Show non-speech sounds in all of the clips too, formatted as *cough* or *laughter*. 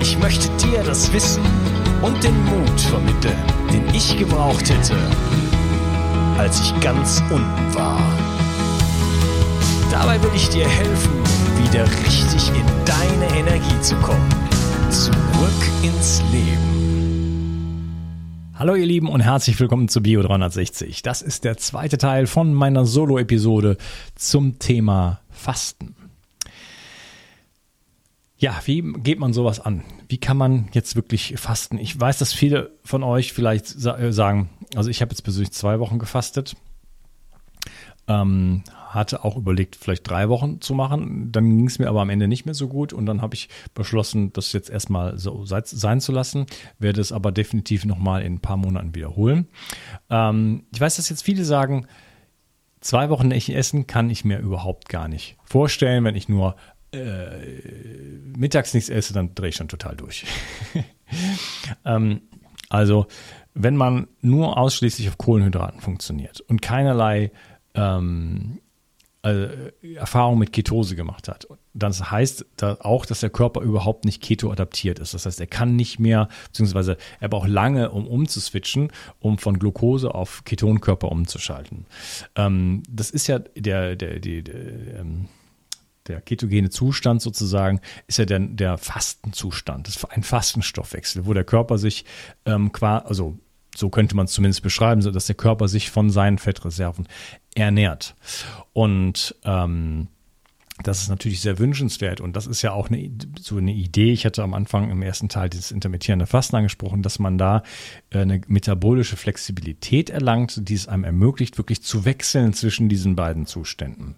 Ich möchte dir das Wissen und den Mut vermitteln, den ich gebraucht hätte, als ich ganz unten war. Dabei will ich dir helfen, wieder richtig in deine Energie zu kommen. Zurück ins Leben. Hallo ihr Lieben und herzlich willkommen zu Bio 360. Das ist der zweite Teil von meiner Solo-Episode zum Thema Fasten. Ja, wie geht man sowas an? Wie kann man jetzt wirklich fasten? Ich weiß, dass viele von euch vielleicht äh, sagen, also ich habe jetzt persönlich zwei Wochen gefastet, ähm, hatte auch überlegt, vielleicht drei Wochen zu machen. Dann ging es mir aber am Ende nicht mehr so gut und dann habe ich beschlossen, das jetzt erstmal so sein zu lassen. Werde es aber definitiv nochmal in ein paar Monaten wiederholen. Ähm, ich weiß, dass jetzt viele sagen, zwei Wochen nicht essen kann ich mir überhaupt gar nicht vorstellen, wenn ich nur äh, mittags nichts esse, dann drehe ich schon total durch. *laughs* ähm, also, wenn man nur ausschließlich auf Kohlenhydraten funktioniert und keinerlei ähm, äh, Erfahrung mit Ketose gemacht hat, dann heißt das auch, dass der Körper überhaupt nicht keto-adaptiert ist. Das heißt, er kann nicht mehr, beziehungsweise er braucht lange, um umzuswitchen, um von Glucose auf Ketonkörper umzuschalten. Ähm, das ist ja der, der, die, der, ähm, der ketogene Zustand sozusagen ist ja der, der Fastenzustand. Das ist ein Fastenstoffwechsel, wo der Körper sich ähm, quasi, also so könnte man es zumindest beschreiben, so dass der Körper sich von seinen Fettreserven ernährt. Und ähm, das ist natürlich sehr wünschenswert und das ist ja auch eine, so eine Idee. Ich hatte am Anfang im ersten Teil dieses intermittierende Fasten angesprochen, dass man da äh, eine metabolische Flexibilität erlangt, die es einem ermöglicht, wirklich zu wechseln zwischen diesen beiden Zuständen.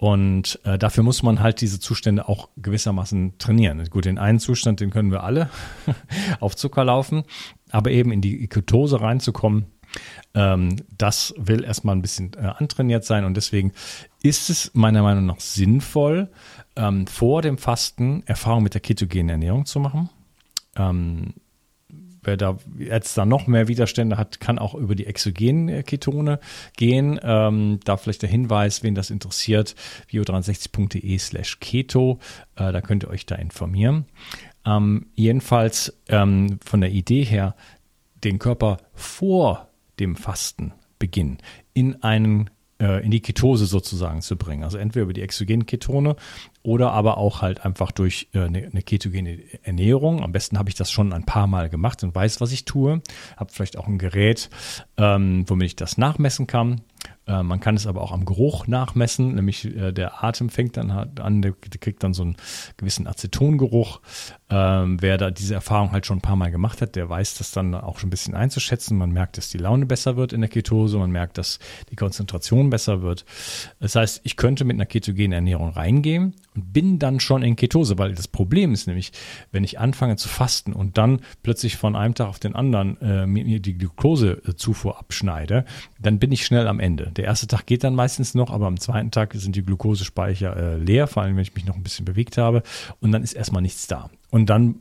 Und äh, dafür muss man halt diese Zustände auch gewissermaßen trainieren. Gut, den einen Zustand, den können wir alle *laughs* auf Zucker laufen, aber eben in die Ketose reinzukommen, ähm, das will erstmal ein bisschen äh, antrainiert sein und deswegen ist es meiner Meinung nach sinnvoll, ähm, vor dem Fasten Erfahrung mit der ketogenen Ernährung zu machen. Ähm, wer da jetzt da noch mehr Widerstände hat, kann auch über die exogenen Ketone gehen. Ähm, da vielleicht der Hinweis, wen das interessiert, bio63.de slash keto. Äh, da könnt ihr euch da informieren. Ähm, jedenfalls ähm, von der Idee her, den Körper vor dem Fastenbeginn in einen äh, in die Ketose sozusagen zu bringen. Also entweder über die exogenen Ketone oder aber auch halt einfach durch äh, eine, eine ketogene Ernährung. Am besten habe ich das schon ein paar Mal gemacht und weiß, was ich tue. Habe vielleicht auch ein Gerät, ähm, womit ich das nachmessen kann. Äh, man kann es aber auch am Geruch nachmessen, nämlich äh, der Atem fängt dann an, der, der kriegt dann so einen gewissen Acetongeruch. Ähm, wer da diese Erfahrung halt schon ein paar Mal gemacht hat, der weiß das dann auch schon ein bisschen einzuschätzen. Man merkt, dass die Laune besser wird in der Ketose, man merkt, dass die Konzentration besser wird. Das heißt, ich könnte mit einer ketogenen Ernährung reingehen und bin dann schon in Ketose, weil das Problem ist nämlich, wenn ich anfange zu fasten und dann plötzlich von einem Tag auf den anderen äh, mir die Glukosezufuhr abschneide, dann bin ich schnell am Ende. Der erste Tag geht dann meistens noch, aber am zweiten Tag sind die Glukosespeicher äh, leer, vor allem wenn ich mich noch ein bisschen bewegt habe und dann ist erstmal nichts da. Und dann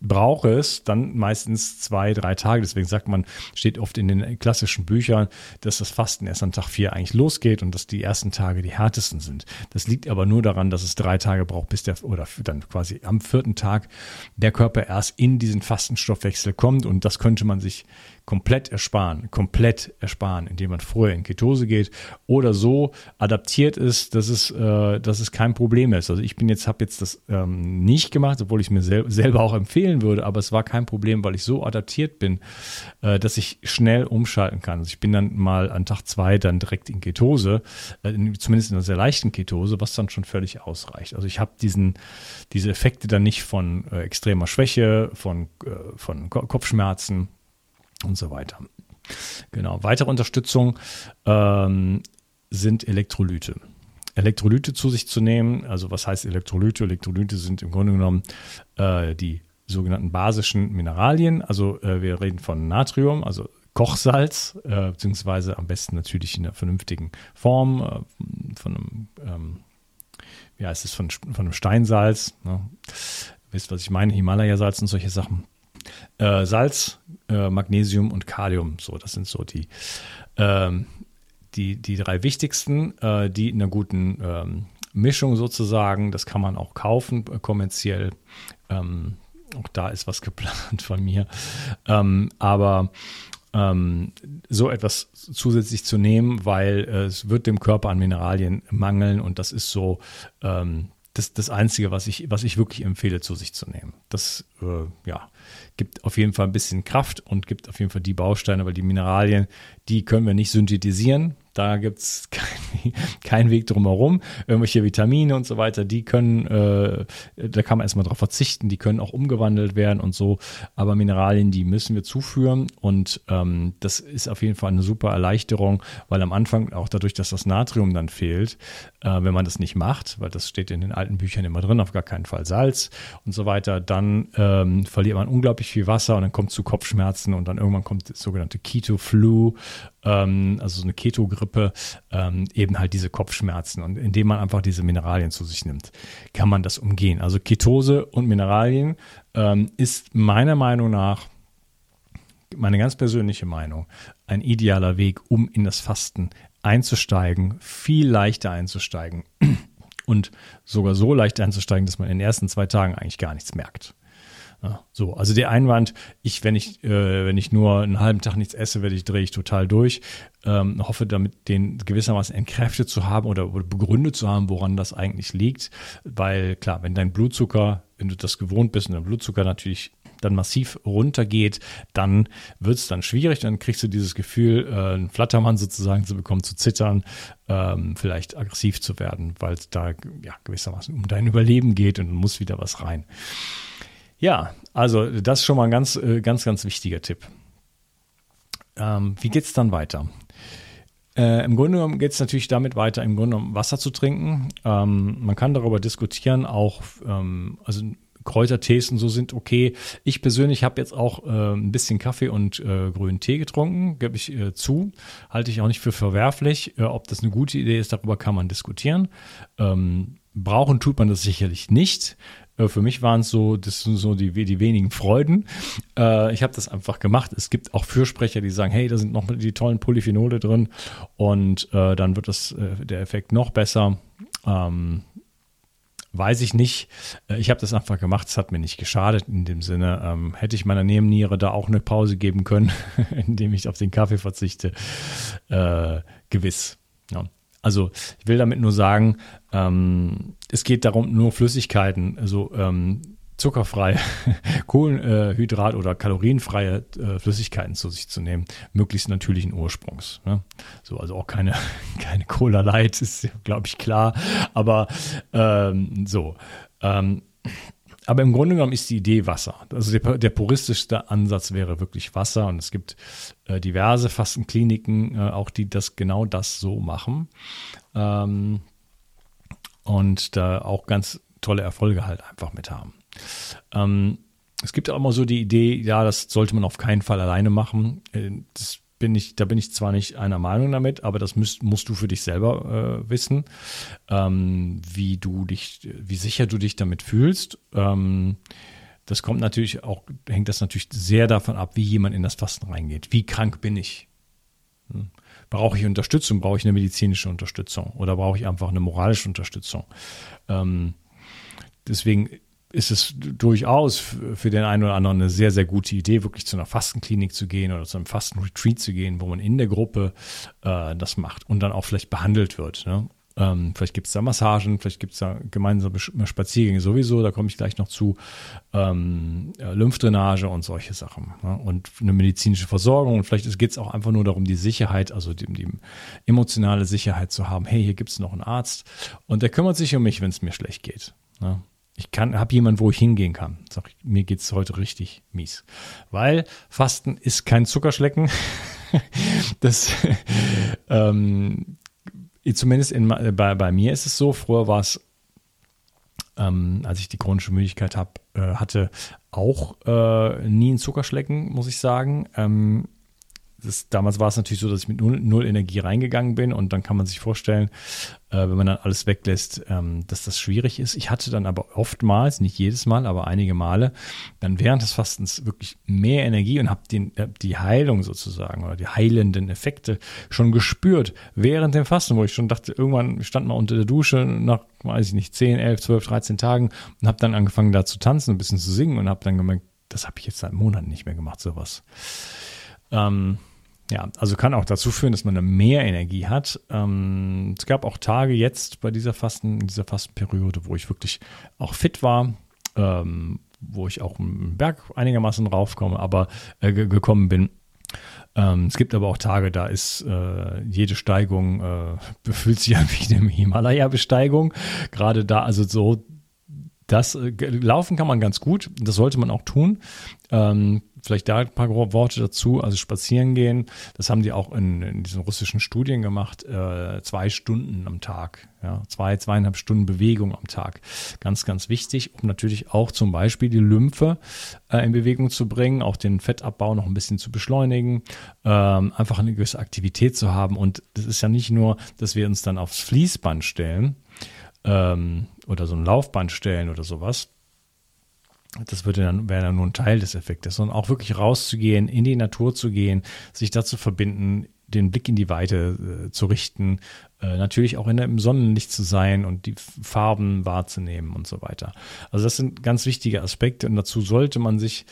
brauche es dann meistens zwei, drei Tage. Deswegen sagt man, steht oft in den klassischen Büchern, dass das Fasten erst an Tag vier eigentlich losgeht und dass die ersten Tage die härtesten sind. Das liegt aber nur daran, dass es drei Tage braucht, bis der, oder dann quasi am vierten Tag der Körper erst in diesen Fastenstoffwechsel kommt und das könnte man sich komplett ersparen, komplett ersparen, indem man vorher in Ketose geht oder so adaptiert ist, dass es, äh, dass es kein Problem ist. Also ich bin jetzt, habe jetzt das ähm, nicht gemacht, obwohl ich es mir sel selber auch empfehlen würde, aber es war kein Problem, weil ich so adaptiert bin, äh, dass ich schnell umschalten kann. Also ich bin dann mal an Tag zwei dann direkt in Ketose, äh, zumindest in einer sehr leichten Ketose, was dann schon völlig ausreicht. Also ich habe diesen, diese Effekte dann nicht von äh, extremer Schwäche, von, äh, von Kopfschmerzen, und so weiter. Genau. Weitere Unterstützung ähm, sind Elektrolyte. Elektrolyte zu sich zu nehmen, also was heißt Elektrolyte? Elektrolyte sind im Grunde genommen äh, die sogenannten basischen Mineralien. Also äh, wir reden von Natrium, also Kochsalz, äh, beziehungsweise am besten natürlich in einer vernünftigen Form, äh, von einem, ähm, wie heißt es, von, von einem Steinsalz. Ne? Wisst, was ich meine, Himalaya-Salz und solche Sachen. Äh, Salz, äh, Magnesium und Kalium. So, das sind so die, ähm, die, die drei wichtigsten, äh, die in einer guten ähm, Mischung sozusagen, das kann man auch kaufen, äh, kommerziell. Ähm, auch da ist was geplant *laughs* von mir. Ähm, aber ähm, so etwas zusätzlich zu nehmen, weil äh, es wird dem Körper an Mineralien mangeln und das ist so ähm, das, das Einzige, was ich, was ich wirklich empfehle, zu sich zu nehmen. Das äh, ja, gibt auf jeden Fall ein bisschen Kraft und gibt auf jeden Fall die Bausteine, weil die Mineralien, die können wir nicht synthetisieren. Da gibt es *laughs* keinen kein Weg drumherum. Irgendwelche Vitamine und so weiter, die können, äh, da kann man erstmal drauf verzichten, die können auch umgewandelt werden und so. Aber Mineralien, die müssen wir zuführen und ähm, das ist auf jeden Fall eine super Erleichterung, weil am Anfang auch dadurch, dass das Natrium dann fehlt, äh, wenn man das nicht macht, weil das steht in den alten Büchern immer drin, auf gar keinen Fall Salz und so weiter, dann ähm, verliert man unglaublich viel Wasser und dann kommt es zu Kopfschmerzen und dann irgendwann kommt das sogenannte Keto-Flu ähm, also so eine Keto-Grippe, ähm, eben halt diese Kopfschmerzen. Und indem man einfach diese Mineralien zu sich nimmt, kann man das umgehen. Also Ketose und Mineralien ähm, ist meiner Meinung nach, meine ganz persönliche Meinung, ein idealer Weg, um in das Fasten einzusteigen, viel leichter einzusteigen und sogar so leicht einzusteigen, dass man in den ersten zwei Tagen eigentlich gar nichts merkt. So, also der Einwand, ich, wenn ich, äh, wenn ich nur einen halben Tag nichts esse, werde ich, drehe ich total durch. Ähm, hoffe damit den gewissermaßen entkräftet zu haben oder, oder begründet zu haben, woran das eigentlich liegt. Weil klar, wenn dein Blutzucker, wenn du das gewohnt bist und dein Blutzucker natürlich dann massiv runtergeht, dann wird es dann schwierig. Dann kriegst du dieses Gefühl, äh, einen Flattermann sozusagen zu bekommen, zu zittern, ähm, vielleicht aggressiv zu werden, weil es da ja, gewissermaßen um dein Überleben geht und muss wieder was rein. Ja, also das ist schon mal ein ganz, äh, ganz, ganz wichtiger Tipp. Ähm, wie geht es dann weiter? Äh, Im Grunde genommen geht es natürlich damit weiter, im Grunde genommen Wasser zu trinken. Ähm, man kann darüber diskutieren, auch ähm, also Kräutertees und so sind okay. Ich persönlich habe jetzt auch äh, ein bisschen Kaffee und äh, grünen Tee getrunken, gebe ich äh, zu. Halte ich auch nicht für verwerflich. Äh, ob das eine gute Idee ist, darüber kann man diskutieren. Ähm, brauchen tut man das sicherlich nicht. Äh, für mich waren es so, das sind so die, die wenigen Freuden. Äh, ich habe das einfach gemacht. Es gibt auch Fürsprecher, die sagen, hey, da sind noch die tollen Polyphenole drin und äh, dann wird das, äh, der Effekt noch besser. Ähm, weiß ich nicht. Äh, ich habe das einfach gemacht, es hat mir nicht geschadet in dem Sinne. Ähm, hätte ich meiner Nebenniere da auch eine Pause geben können, *laughs* indem ich auf den Kaffee verzichte? Äh, gewiss. Ja. Also ich will damit nur sagen, ähm, es geht darum, nur Flüssigkeiten, also ähm, zuckerfreie, *laughs* Kohlenhydrat- oder kalorienfreie äh, Flüssigkeiten zu sich zu nehmen, möglichst natürlichen Ursprungs. Ne? So, also auch keine, *laughs* keine Cola Light, ist, glaube ich, klar. Aber ähm, so. Ähm, aber im Grunde genommen ist die Idee Wasser. Also der, der puristischste Ansatz wäre wirklich Wasser. Und es gibt äh, diverse Fastenkliniken, äh, auch die das genau das so machen. Ähm, und da auch ganz tolle Erfolge halt einfach mit haben. Ähm, es gibt auch immer so die Idee, ja, das sollte man auf keinen Fall alleine machen. Äh, das bin ich, da bin ich zwar nicht einer Meinung damit, aber das müsst, musst du für dich selber äh, wissen, ähm, wie du dich, wie sicher du dich damit fühlst. Ähm, das kommt natürlich auch, hängt das natürlich sehr davon ab, wie jemand in das Fasten reingeht. Wie krank bin ich? Hm. Brauche ich Unterstützung? Brauche ich eine medizinische Unterstützung? Oder brauche ich einfach eine moralische Unterstützung? Ähm, deswegen ist es durchaus für den einen oder anderen eine sehr, sehr gute Idee, wirklich zu einer Fastenklinik zu gehen oder zu einem Fastenretreat zu gehen, wo man in der Gruppe äh, das macht und dann auch vielleicht behandelt wird. Ne? Ähm, vielleicht gibt es da Massagen, vielleicht gibt es da gemeinsame Spaziergänge sowieso, da komme ich gleich noch zu. Ähm, Lymphdrainage und solche Sachen. Ne? Und eine medizinische Versorgung. Und vielleicht geht es auch einfach nur darum, die Sicherheit, also die, die emotionale Sicherheit zu haben. Hey, hier gibt es noch einen Arzt und der kümmert sich um mich, wenn es mir schlecht geht. Ne? Ich kann, habe jemanden, wo ich hingehen kann. Sag ich, mir geht's heute richtig mies. Weil Fasten ist kein Zuckerschlecken. *laughs* das, *laughs* ähm, zumindest in, bei, bei mir ist es so. Früher war es, ähm, als ich die chronische Müdigkeit hab, äh, hatte, auch äh, nie ein Zuckerschlecken, muss ich sagen. Ähm, das, damals war es natürlich so, dass ich mit null, null, Energie reingegangen bin und dann kann man sich vorstellen, äh, wenn man dann alles weglässt, ähm, dass das schwierig ist. Ich hatte dann aber oftmals, nicht jedes Mal, aber einige Male, dann während des Fastens wirklich mehr Energie und habe äh, die Heilung sozusagen oder die heilenden Effekte schon gespürt während dem Fasten, wo ich schon dachte, irgendwann stand mal unter der Dusche nach, weiß ich nicht, 10, 11, 12, 13 Tagen und habe dann angefangen da zu tanzen, ein bisschen zu singen und habe dann gemerkt, das habe ich jetzt seit Monaten nicht mehr gemacht, sowas. Ähm, ja, also kann auch dazu führen, dass man mehr Energie hat. Ähm, es gab auch Tage jetzt bei dieser Fasten, dieser Fastenperiode, wo ich wirklich auch fit war, ähm, wo ich auch einen Berg einigermaßen raufkomme, aber äh, gekommen bin. Ähm, es gibt aber auch Tage, da ist äh, jede Steigung äh, *laughs* fühlt sich an wie eine Himalaya-Besteigung. Gerade da, also so das äh, Laufen kann man ganz gut, das sollte man auch tun. Ähm, vielleicht da ein paar Worte dazu. Also spazieren gehen, das haben die auch in, in diesen russischen Studien gemacht, äh, zwei Stunden am Tag. Ja, zwei, zweieinhalb Stunden Bewegung am Tag. Ganz, ganz wichtig, um natürlich auch zum Beispiel die Lymphe äh, in Bewegung zu bringen, auch den Fettabbau noch ein bisschen zu beschleunigen, ähm, einfach eine gewisse Aktivität zu haben. Und das ist ja nicht nur, dass wir uns dann aufs Fließband stellen, ähm, oder so ein Laufband stellen oder sowas. Das würde dann, wäre dann nur ein Teil des Effektes, sondern auch wirklich rauszugehen, in die Natur zu gehen, sich dazu verbinden, den Blick in die Weite äh, zu richten, äh, natürlich auch in im Sonnenlicht zu sein und die Farben wahrzunehmen und so weiter. Also das sind ganz wichtige Aspekte und dazu sollte man sich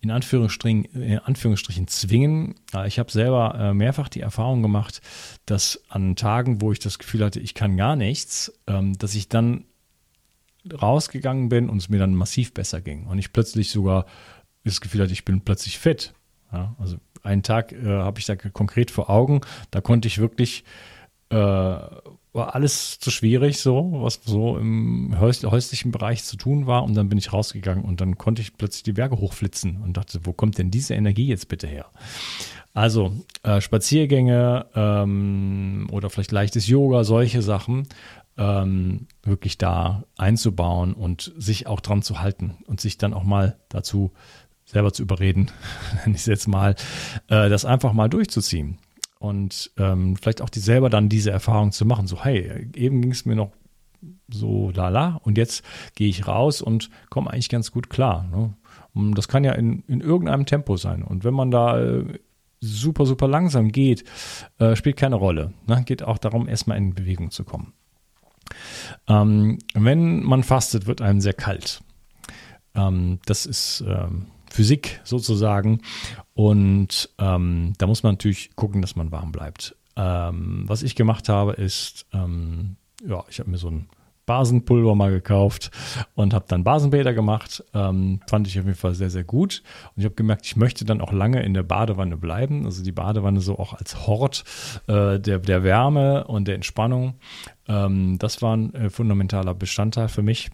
in Anführungsstrichen, in Anführungsstrichen zwingen. Ich habe selber äh, mehrfach die Erfahrung gemacht, dass an Tagen, wo ich das Gefühl hatte, ich kann gar nichts, ähm, dass ich dann rausgegangen bin und es mir dann massiv besser ging und ich plötzlich sogar das Gefühl hatte, ich bin plötzlich fit. Ja, also einen Tag äh, habe ich da konkret vor Augen, da konnte ich wirklich, äh, war alles zu schwierig so, was so im häuslichen Bereich zu tun war und dann bin ich rausgegangen und dann konnte ich plötzlich die Berge hochflitzen und dachte, wo kommt denn diese Energie jetzt bitte her? Also äh, Spaziergänge ähm, oder vielleicht leichtes Yoga, solche Sachen ähm, wirklich da einzubauen und sich auch dran zu halten und sich dann auch mal dazu selber zu überreden, *laughs* nenne ich es jetzt mal, äh, das einfach mal durchzuziehen. Und ähm, vielleicht auch die selber dann diese Erfahrung zu machen, so hey, eben ging es mir noch so lala und jetzt gehe ich raus und komme eigentlich ganz gut klar. Ne? Und das kann ja in, in irgendeinem Tempo sein. Und wenn man da äh, super, super langsam geht, äh, spielt keine Rolle. Ne? Geht auch darum, erstmal in Bewegung zu kommen. Ähm, wenn man fastet, wird einem sehr kalt. Ähm, das ist ähm, Physik sozusagen. Und ähm, da muss man natürlich gucken, dass man warm bleibt. Ähm, was ich gemacht habe, ist, ähm, ja, ich habe mir so ein Basenpulver mal gekauft und habe dann Basenbäder gemacht. Ähm, fand ich auf jeden Fall sehr, sehr gut. Und ich habe gemerkt, ich möchte dann auch lange in der Badewanne bleiben. Also die Badewanne so auch als Hort äh, der, der Wärme und der Entspannung. Ähm, das war ein äh, fundamentaler Bestandteil für mich.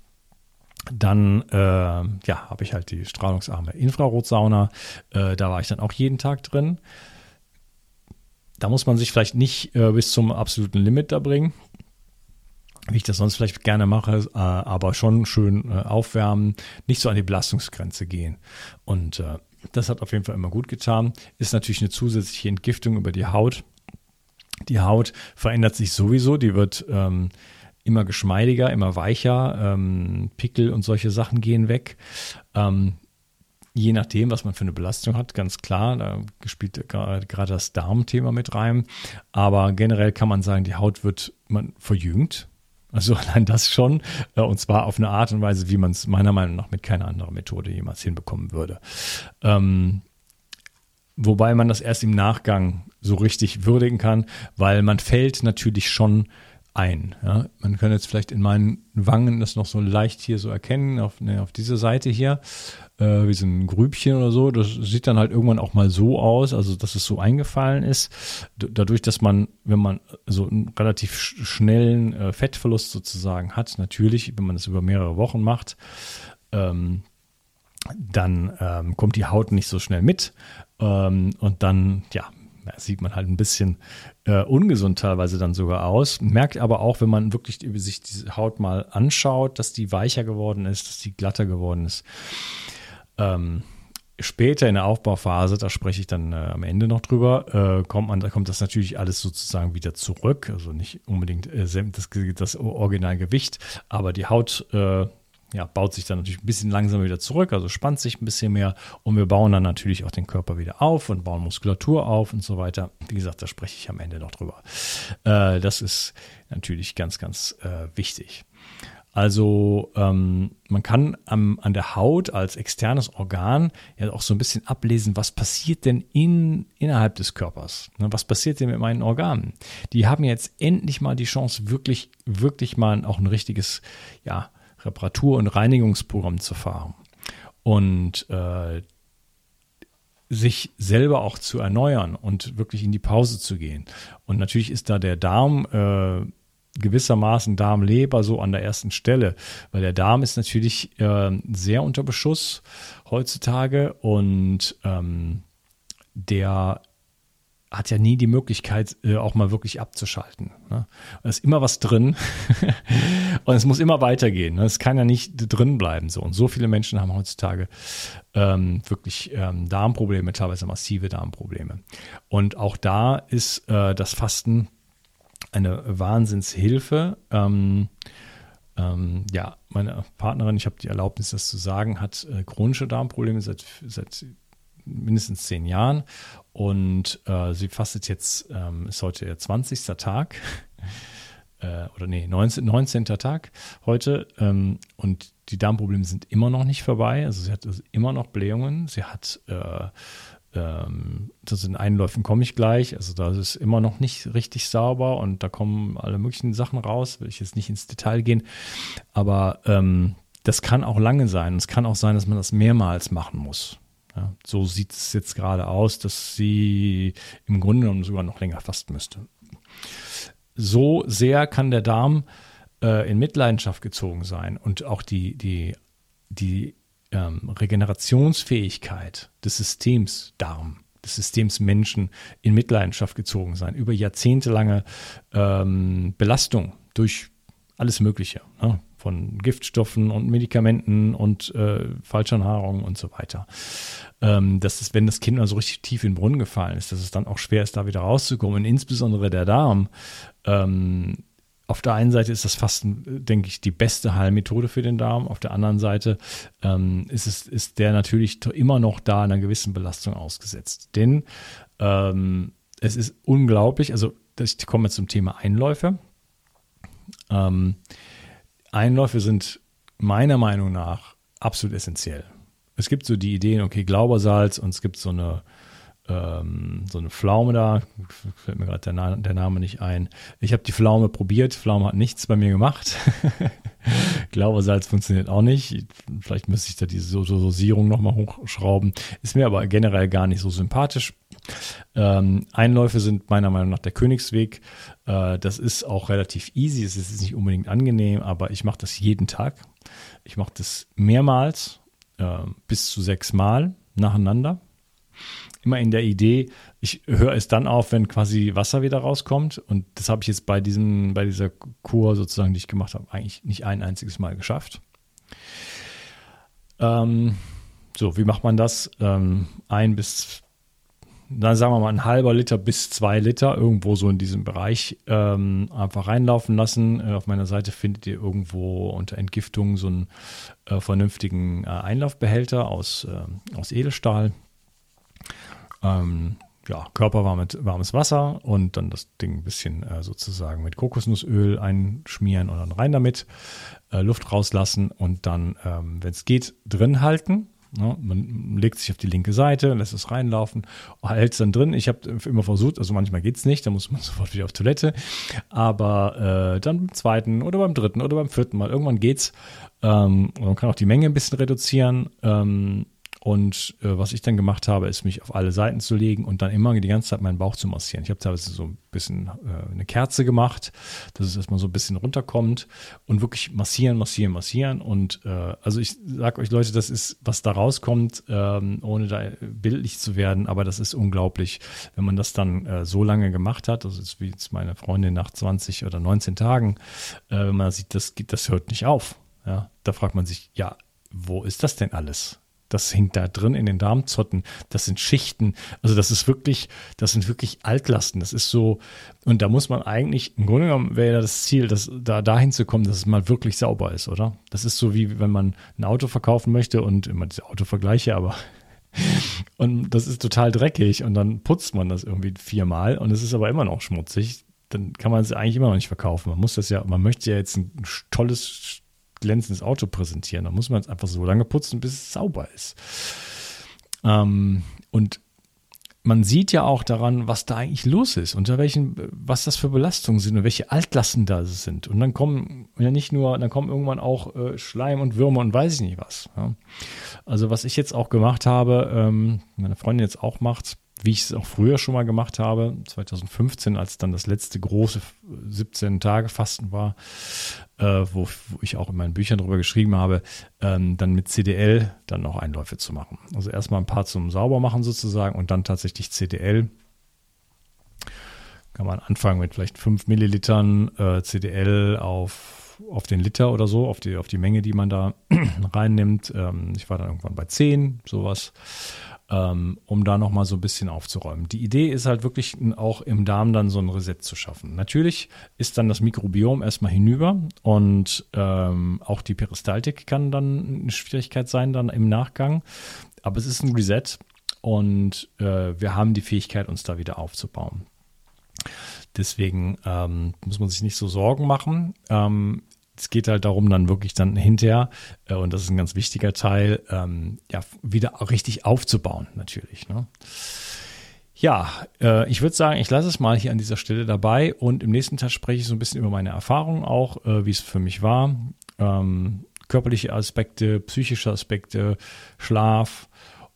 Dann äh, ja, habe ich halt die strahlungsarme Infrarotsauna. Äh, da war ich dann auch jeden Tag drin. Da muss man sich vielleicht nicht äh, bis zum absoluten Limit da bringen wie ich das sonst vielleicht gerne mache, äh, aber schon schön äh, aufwärmen, nicht so an die Belastungsgrenze gehen. Und äh, das hat auf jeden Fall immer gut getan. Ist natürlich eine zusätzliche Entgiftung über die Haut. Die Haut verändert sich sowieso, die wird ähm, immer geschmeidiger, immer weicher. Ähm, Pickel und solche Sachen gehen weg. Ähm, je nachdem, was man für eine Belastung hat, ganz klar, da spielt gerade das Darmthema mit rein. Aber generell kann man sagen, die Haut wird man verjüngt. Also *laughs* allein das schon. Äh, und zwar auf eine Art und Weise, wie man es meiner Meinung nach mit keiner anderen Methode jemals hinbekommen würde. Ähm, wobei man das erst im Nachgang so richtig würdigen kann, weil man fällt natürlich schon ein. Ja? Man kann jetzt vielleicht in meinen Wangen das noch so leicht hier so erkennen, auf, ne, auf dieser Seite hier, äh, wie so ein Grübchen oder so. Das sieht dann halt irgendwann auch mal so aus, also dass es so eingefallen ist. D dadurch, dass man, wenn man so einen relativ sch schnellen äh, Fettverlust sozusagen hat, natürlich, wenn man das über mehrere Wochen macht, ähm, dann ähm, kommt die Haut nicht so schnell mit. Ähm, und dann, ja, sieht man halt ein bisschen äh, ungesund teilweise dann sogar aus. Merkt aber auch, wenn man wirklich sich diese Haut mal anschaut, dass die weicher geworden ist, dass die glatter geworden ist. Ähm, später in der Aufbauphase, da spreche ich dann äh, am Ende noch drüber, äh, kommt man, da kommt das natürlich alles sozusagen wieder zurück. Also nicht unbedingt äh, das, das Originalgewicht, aber die Haut äh, ja, baut sich dann natürlich ein bisschen langsamer wieder zurück, also spannt sich ein bisschen mehr und wir bauen dann natürlich auch den Körper wieder auf und bauen Muskulatur auf und so weiter. Wie gesagt, da spreche ich am Ende noch drüber. Äh, das ist natürlich ganz, ganz äh, wichtig. Also ähm, man kann am, an der Haut als externes Organ ja auch so ein bisschen ablesen, was passiert denn in, innerhalb des Körpers. Ne, was passiert denn mit meinen Organen? Die haben jetzt endlich mal die Chance, wirklich, wirklich mal auch ein richtiges, ja, Reparatur- und Reinigungsprogramm zu fahren und äh, sich selber auch zu erneuern und wirklich in die Pause zu gehen. Und natürlich ist da der Darm äh, gewissermaßen Darm-Leber so an der ersten Stelle, weil der Darm ist natürlich äh, sehr unter Beschuss heutzutage und ähm, der hat ja nie die Möglichkeit, äh, auch mal wirklich abzuschalten. Ne? Da ist immer was drin *laughs* und es muss immer weitergehen. Ne? Es kann ja nicht drin bleiben. So. Und so viele Menschen haben heutzutage ähm, wirklich ähm, Darmprobleme, teilweise massive Darmprobleme. Und auch da ist äh, das Fasten eine Wahnsinnshilfe. Ähm, ähm, ja, meine Partnerin, ich habe die Erlaubnis, das zu sagen, hat äh, chronische Darmprobleme seit, seit mindestens zehn Jahren. Und äh, sie fastet jetzt, ähm, ist heute der 20. Tag. *laughs* äh, oder nee, 19, 19. Tag heute. Ähm, und die Darmprobleme sind immer noch nicht vorbei. Also sie hat also immer noch Blähungen. Sie hat äh, ähm, zu den Einläufen komme ich gleich. Also da ist es immer noch nicht richtig sauber und da kommen alle möglichen Sachen raus. Will ich jetzt nicht ins Detail gehen. Aber ähm, das kann auch lange sein. Es kann auch sein, dass man das mehrmals machen muss. Ja, so sieht es jetzt gerade aus, dass sie im Grunde genommen sogar noch länger fasten müsste. So sehr kann der Darm äh, in Mitleidenschaft gezogen sein und auch die, die, die ähm, Regenerationsfähigkeit des Systems Darm, des Systems Menschen in Mitleidenschaft gezogen sein, über jahrzehntelange ähm, Belastung durch alles Mögliche. Ne? von Giftstoffen und Medikamenten und äh, falscher Nahrung und so weiter. Ähm, dass es, wenn das Kind mal so richtig tief in den Brunnen gefallen ist, dass es dann auch schwer ist, da wieder rauszukommen. Und insbesondere der Darm. Ähm, auf der einen Seite ist das Fasten, denke ich, die beste Heilmethode für den Darm. Auf der anderen Seite ähm, ist, es, ist der natürlich immer noch da einer gewissen Belastung ausgesetzt. Denn ähm, es ist unglaublich, also ich komme jetzt zum Thema Einläufe. Ähm, Einläufe sind meiner Meinung nach absolut essentiell. Es gibt so die Ideen, okay, Glaubersalz und es gibt so eine, ähm, so eine Pflaume da, fällt mir gerade der, Na der, Name nicht ein. Ich habe die Pflaume probiert, Pflaume hat nichts bei mir gemacht. *laughs* Glaubersalz funktioniert auch nicht. Vielleicht müsste ich da diese Dosierung nochmal hochschrauben. Ist mir aber generell gar nicht so sympathisch. Ähm, Einläufe sind meiner Meinung nach der Königsweg. Äh, das ist auch relativ easy. Es ist nicht unbedingt angenehm, aber ich mache das jeden Tag. Ich mache das mehrmals, äh, bis zu sechs Mal nacheinander immer in der Idee, ich höre es dann auf, wenn quasi Wasser wieder rauskommt. Und das habe ich jetzt bei diesem, bei dieser Kur sozusagen, die ich gemacht habe, eigentlich nicht ein einziges Mal geschafft. Ähm, so, wie macht man das? Ähm, ein bis, dann sagen wir mal, ein halber Liter bis zwei Liter, irgendwo so in diesem Bereich, ähm, einfach reinlaufen lassen. Äh, auf meiner Seite findet ihr irgendwo unter Entgiftung so einen äh, vernünftigen äh, Einlaufbehälter aus, äh, aus Edelstahl ähm, ja, körperwarmes Wasser und dann das Ding ein bisschen äh, sozusagen mit Kokosnussöl einschmieren und dann rein damit, äh, Luft rauslassen und dann, ähm, wenn es geht, drin halten. Ne? man legt sich auf die linke Seite, lässt es reinlaufen, hält es dann drin. Ich habe immer versucht, also manchmal geht es nicht, da muss man *laughs* sofort wieder auf Toilette. Aber äh, dann beim zweiten oder beim dritten oder beim vierten Mal, irgendwann geht's. Ähm, man kann auch die Menge ein bisschen reduzieren. Ähm, und äh, was ich dann gemacht habe, ist mich auf alle Seiten zu legen und dann immer die ganze Zeit meinen Bauch zu massieren. Ich habe teilweise so ein bisschen äh, eine Kerze gemacht, dass es erstmal so ein bisschen runterkommt und wirklich massieren, massieren, massieren. Und äh, also ich sage euch Leute, das ist, was da rauskommt, ähm, ohne da bildlich zu werden, aber das ist unglaublich, wenn man das dann äh, so lange gemacht hat. Das ist wie jetzt meine Freundin nach 20 oder 19 Tagen, äh, wenn man sieht, das, das hört nicht auf. Ja, da fragt man sich, ja, wo ist das denn alles? Das hängt da drin in den Darmzotten. Das sind Schichten. Also das ist wirklich, das sind wirklich Altlasten. Das ist so, und da muss man eigentlich, im Grunde genommen wäre das Ziel, dass da dahin zu kommen, dass es mal wirklich sauber ist, oder? Das ist so wie wenn man ein Auto verkaufen möchte und immer diese Autovergleiche, aber *laughs* und das ist total dreckig und dann putzt man das irgendwie viermal und es ist aber immer noch schmutzig. Dann kann man es eigentlich immer noch nicht verkaufen. Man muss das ja, man möchte ja jetzt ein tolles glänzendes Auto präsentieren. Da muss man es einfach so lange putzen, bis es sauber ist. Ähm, und man sieht ja auch daran, was da eigentlich los ist, unter welchen, was das für Belastungen sind und welche Altlasten da sind. Und dann kommen ja nicht nur, dann kommen irgendwann auch äh, Schleim und Würmer und weiß ich nicht was. Ja. Also was ich jetzt auch gemacht habe, ähm, meine Freundin jetzt auch macht, wie ich es auch früher schon mal gemacht habe, 2015, als dann das letzte große 17 Tage Fasten war, äh, wo, wo, ich auch in meinen Büchern darüber geschrieben habe, ähm, dann mit CDL dann noch Einläufe zu machen. Also erstmal ein paar zum Saubermachen sozusagen und dann tatsächlich CDL. Kann man anfangen mit vielleicht 5 Millilitern äh, CDL auf, auf den Liter oder so, auf die, auf die Menge, die man da *clears throat* reinnimmt. Ähm, ich war dann irgendwann bei 10, sowas um da nochmal so ein bisschen aufzuräumen. Die Idee ist halt wirklich auch im Darm dann so ein Reset zu schaffen. Natürlich ist dann das Mikrobiom erstmal hinüber und ähm, auch die Peristaltik kann dann eine Schwierigkeit sein dann im Nachgang. Aber es ist ein Reset und äh, wir haben die Fähigkeit, uns da wieder aufzubauen. Deswegen ähm, muss man sich nicht so Sorgen machen. Ähm, es geht halt darum, dann wirklich dann hinterher, äh, und das ist ein ganz wichtiger Teil, ähm, ja, wieder richtig aufzubauen, natürlich. Ne? Ja, äh, ich würde sagen, ich lasse es mal hier an dieser Stelle dabei und im nächsten Teil spreche ich so ein bisschen über meine Erfahrungen auch, äh, wie es für mich war. Ähm, körperliche Aspekte, psychische Aspekte, Schlaf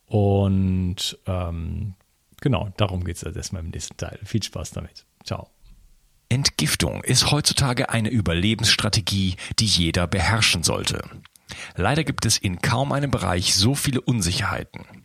und ähm, genau, darum geht es also erstmal im nächsten Teil. Viel Spaß damit. Ciao. Entgiftung ist heutzutage eine Überlebensstrategie, die jeder beherrschen sollte. Leider gibt es in kaum einem Bereich so viele Unsicherheiten.